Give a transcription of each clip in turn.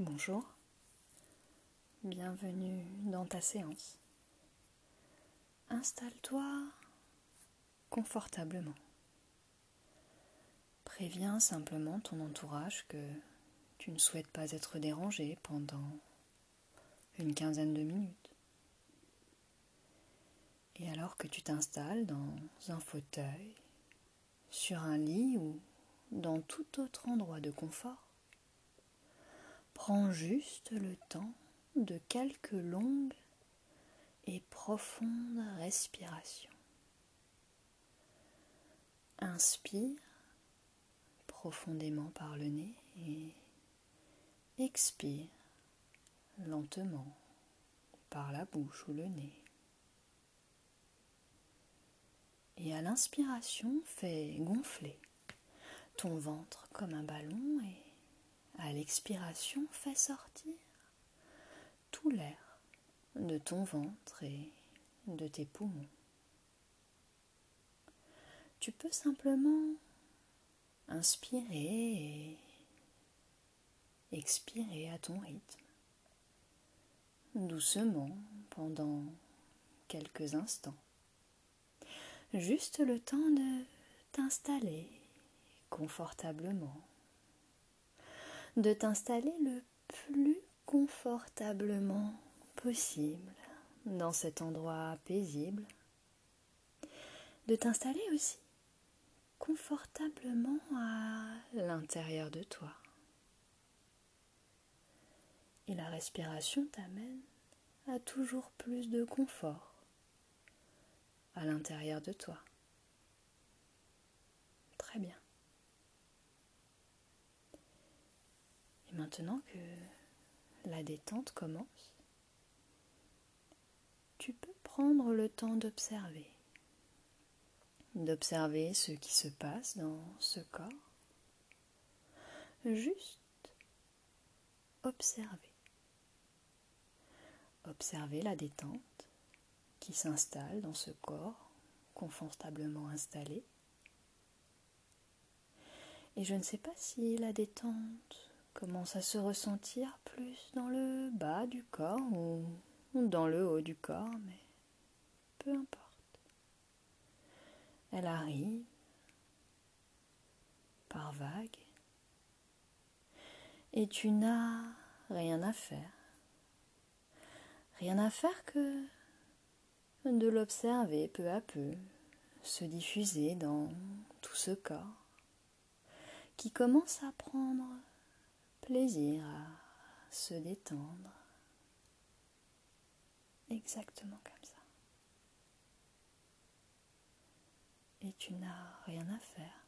Bonjour, bienvenue dans ta séance. Installe-toi confortablement. Préviens simplement ton entourage que tu ne souhaites pas être dérangé pendant une quinzaine de minutes. Et alors que tu t'installes dans un fauteuil, sur un lit ou dans tout autre endroit de confort, Prends juste le temps de quelques longues et profondes respirations. Inspire profondément par le nez et expire lentement par la bouche ou le nez. Et à l'inspiration, fais gonfler ton ventre comme un ballon et à l'expiration, fais sortir tout l'air de ton ventre et de tes poumons. Tu peux simplement inspirer et expirer à ton rythme, doucement pendant quelques instants. Juste le temps de t'installer confortablement de t'installer le plus confortablement possible dans cet endroit paisible, de t'installer aussi confortablement à l'intérieur de toi. Et la respiration t'amène à toujours plus de confort à l'intérieur de toi. Très bien. Et maintenant que la détente commence, tu peux prendre le temps d'observer, d'observer ce qui se passe dans ce corps, juste observer. Observer la détente qui s'installe dans ce corps confortablement installé. Et je ne sais pas si la détente commence à se ressentir plus dans le bas du corps ou dans le haut du corps, mais peu importe. Elle arrive par vagues et tu n'as rien à faire. Rien à faire que de l'observer peu à peu se diffuser dans tout ce corps qui commence à prendre plaisir à se détendre. Exactement comme ça. Et tu n'as rien à faire.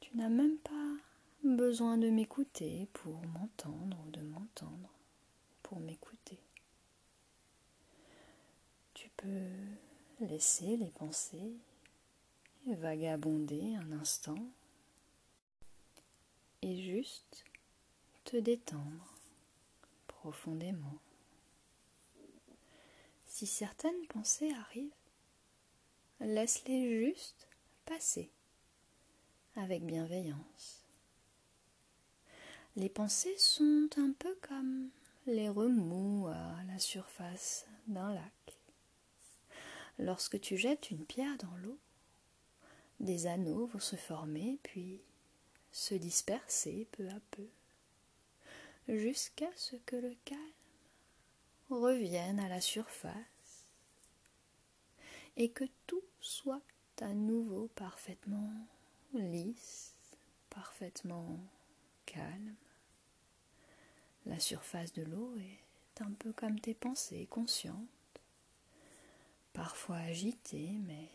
Tu n'as même pas besoin de m'écouter pour m'entendre ou de m'entendre pour m'écouter. Tu peux laisser les pensées vagabonder un instant et juste te détendre profondément. Si certaines pensées arrivent, laisse-les juste passer avec bienveillance. Les pensées sont un peu comme les remous à la surface d'un lac. Lorsque tu jettes une pierre dans l'eau, des anneaux vont se former, puis se disperser peu à peu, jusqu'à ce que le calme revienne à la surface et que tout soit à nouveau parfaitement lisse, parfaitement calme. La surface de l'eau est un peu comme tes pensées conscientes, parfois agitées, mais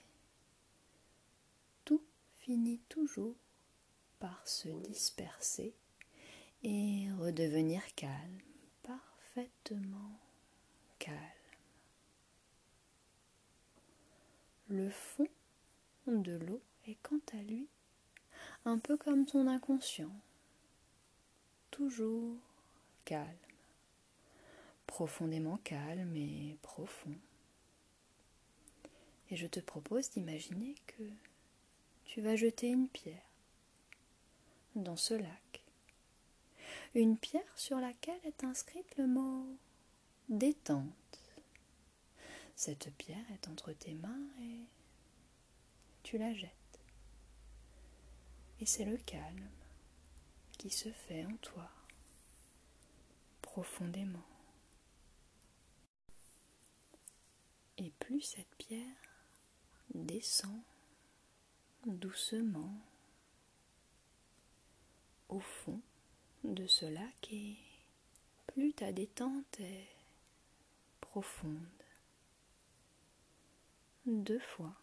tout finit toujours se disperser et redevenir calme, parfaitement calme. Le fond de l'eau est quant à lui un peu comme ton inconscient, toujours calme, profondément calme et profond. Et je te propose d'imaginer que tu vas jeter une pierre dans ce lac une pierre sur laquelle est inscrite le mot détente. Cette pierre est entre tes mains et tu la jettes. Et c'est le calme qui se fait en toi profondément. Et plus cette pierre descend doucement au fond de ce lac et plus ta détente est profonde, deux fois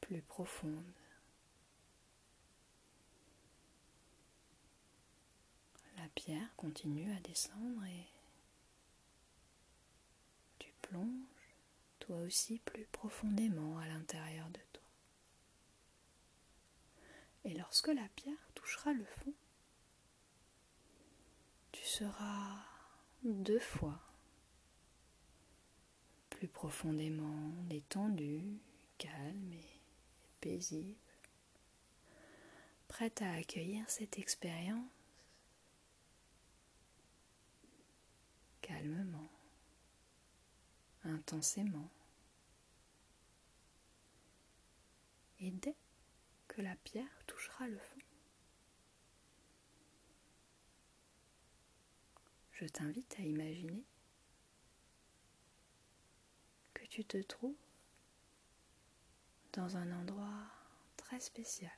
plus profonde. La pierre continue à descendre et tu plonges toi aussi plus profondément à l'intérieur de toi. Et lorsque la pierre touchera le fond, tu seras deux fois plus profondément détendu, calme et paisible, prête à accueillir cette expérience calmement, intensément. Et dès que la pierre touchera le fond, je t'invite à imaginer que tu te trouves dans un endroit très spécial.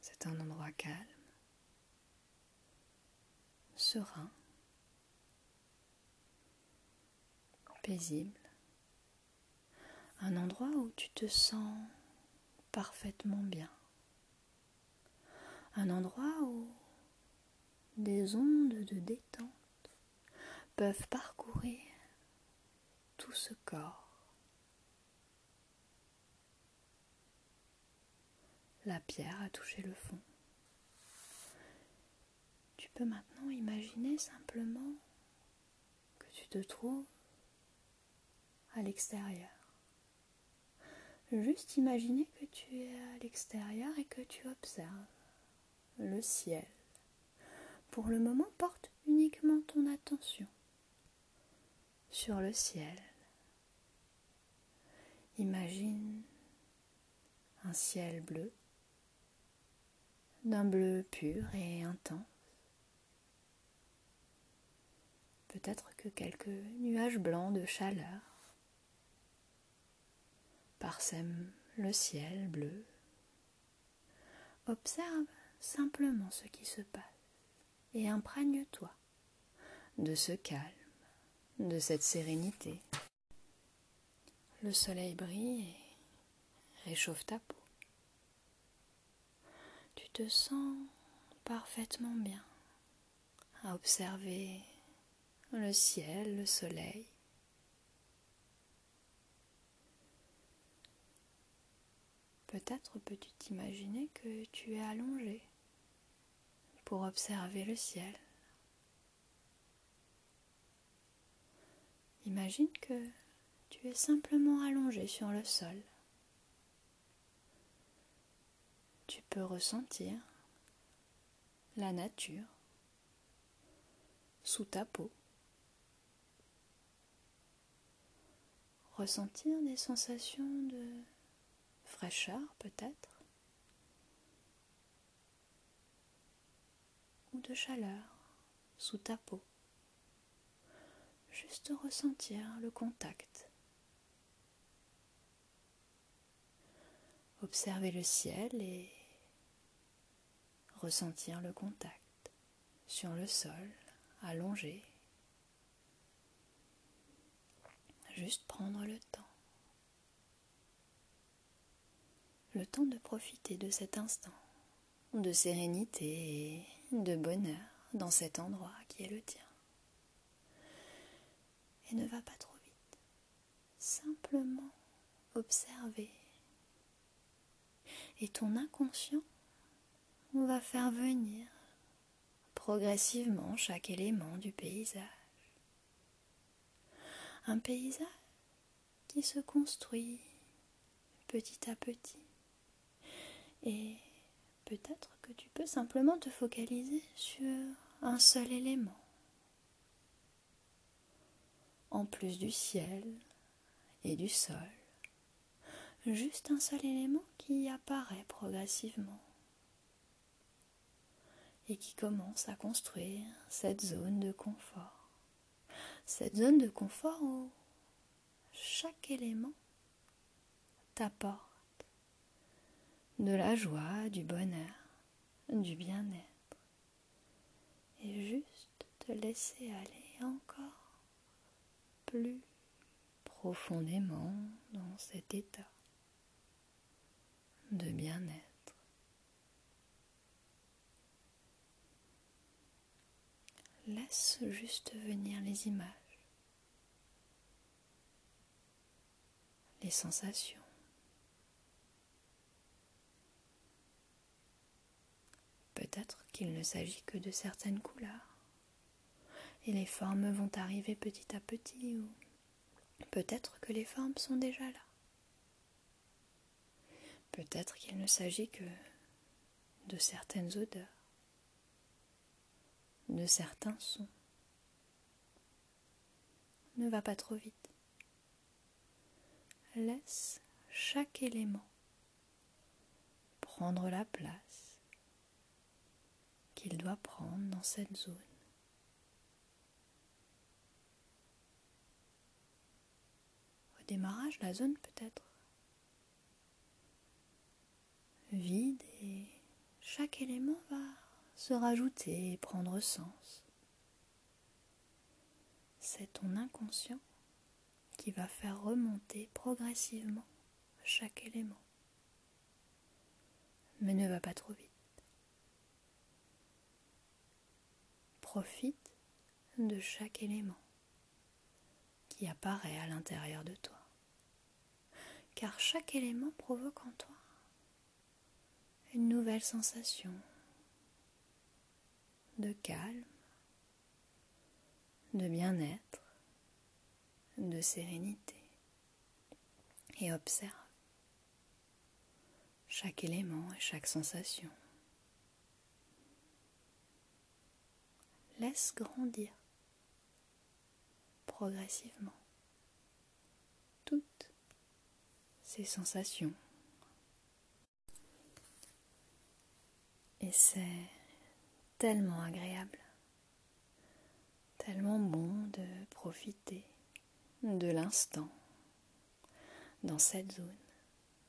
C'est un endroit calme, serein, paisible, un endroit où tu te sens parfaitement bien un endroit où des ondes de détente peuvent parcourir tout ce corps. La pierre a touché le fond. Tu peux maintenant imaginer simplement que tu te trouves à l'extérieur. Juste imaginer que tu es à l'extérieur et que tu observes le ciel. Pour le moment, porte uniquement ton attention sur le ciel. Imagine un ciel bleu, d'un bleu pur et intense. Peut-être que quelques nuages blancs de chaleur parsèment le ciel bleu. Observe simplement ce qui se passe et imprègne-toi de ce calme, de cette sérénité. Le soleil brille et réchauffe ta peau. Tu te sens parfaitement bien à observer le ciel, le soleil. Peut-être peux-tu t'imaginer que tu es allongé pour observer le ciel. Imagine que tu es simplement allongé sur le sol. Tu peux ressentir la nature sous ta peau. Ressentir des sensations de fraîcheur peut-être de chaleur sous ta peau. Juste ressentir le contact. Observer le ciel et ressentir le contact sur le sol, allongé. Juste prendre le temps. Le temps de profiter de cet instant de sérénité de bonheur dans cet endroit qui est le tien. Et ne va pas trop vite. Simplement observer. Et ton inconscient va faire venir progressivement chaque élément du paysage. Un paysage qui se construit petit à petit Et peut-être tu peux simplement te focaliser sur un seul élément. En plus du ciel et du sol, juste un seul élément qui apparaît progressivement et qui commence à construire cette zone de confort. Cette zone de confort où chaque élément t'apporte de la joie, du bonheur, du bien-être. Et juste te laisser aller encore plus profondément dans cet état de bien-être. Laisse juste venir les images, les sensations. Peut-être qu'il ne s'agit que de certaines couleurs. Et les formes vont arriver petit à petit ou peut-être que les formes sont déjà là. Peut-être qu'il ne s'agit que de certaines odeurs, de certains sons. Ne va pas trop vite. Laisse chaque élément prendre la place doit prendre dans cette zone. Au démarrage, la zone peut-être vide et chaque élément va se rajouter et prendre sens. C'est ton inconscient qui va faire remonter progressivement chaque élément. Mais ne va pas trop vite. Profite de chaque élément qui apparaît à l'intérieur de toi. Car chaque élément provoque en toi une nouvelle sensation de calme, de bien-être, de sérénité. Et observe chaque élément et chaque sensation. Laisse grandir progressivement toutes ces sensations. Et c'est tellement agréable, tellement bon de profiter de l'instant dans cette zone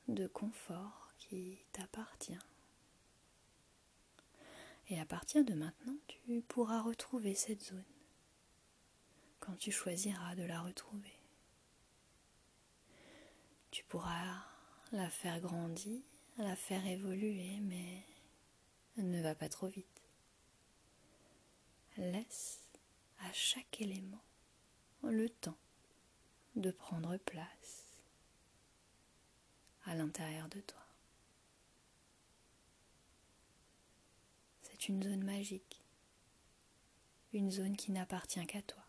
de confort qui t'appartient. Et à partir de maintenant, tu pourras retrouver cette zone quand tu choisiras de la retrouver. Tu pourras la faire grandir, la faire évoluer, mais ne va pas trop vite. Laisse à chaque élément le temps de prendre place à l'intérieur de toi. Une zone magique, une zone qui n'appartient qu'à toi,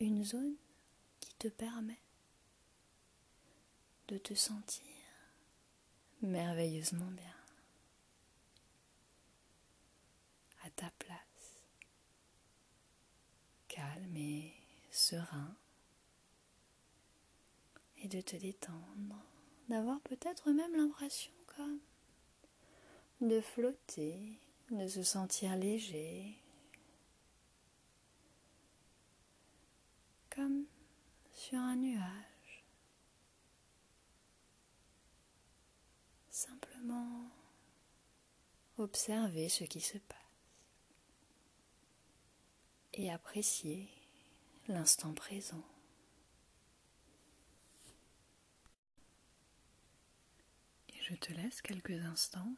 une zone qui te permet de te sentir merveilleusement bien. ta place, calme et serein, et de te détendre, d'avoir peut-être même l'impression comme de flotter, de se sentir léger, comme sur un nuage. Simplement observer ce qui se passe et apprécier l'instant présent. Et je te laisse quelques instants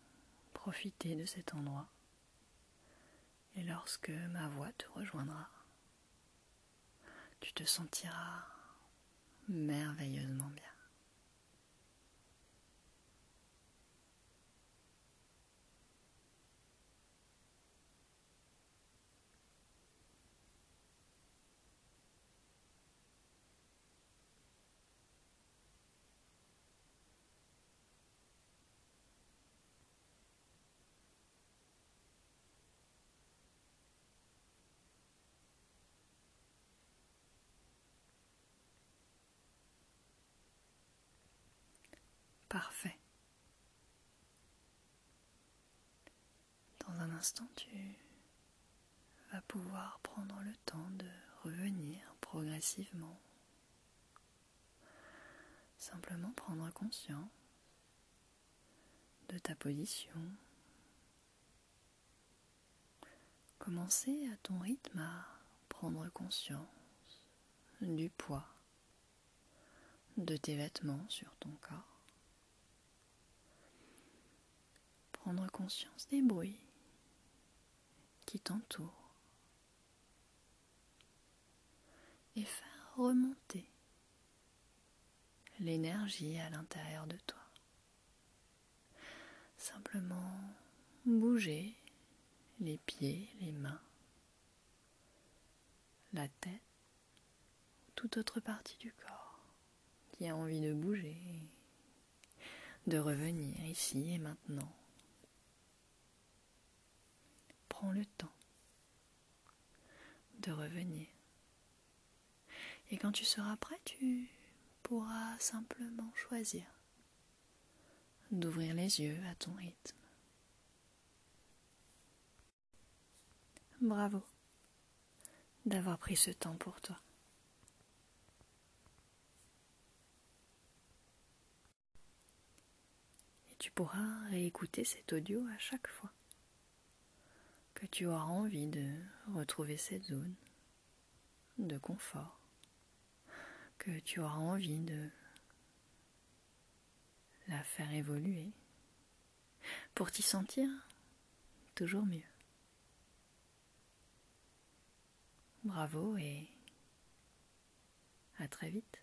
profiter de cet endroit. Et lorsque ma voix te rejoindra, tu te sentiras merveilleusement bien. Parfait. Dans un instant, tu vas pouvoir prendre le temps de revenir progressivement. Simplement prendre conscience de ta position. Commencer à ton rythme à prendre conscience du poids de tes vêtements sur ton corps. Prendre conscience des bruits qui t'entourent et faire remonter l'énergie à l'intérieur de toi. Simplement bouger les pieds, les mains, la tête, toute autre partie du corps qui a envie de bouger, de revenir ici et maintenant. Le temps de revenir. Et quand tu seras prêt, tu pourras simplement choisir d'ouvrir les yeux à ton rythme. Bravo d'avoir pris ce temps pour toi. Et tu pourras réécouter cet audio à chaque fois que tu auras envie de retrouver cette zone de confort, que tu auras envie de la faire évoluer pour t'y sentir toujours mieux. Bravo et à très vite.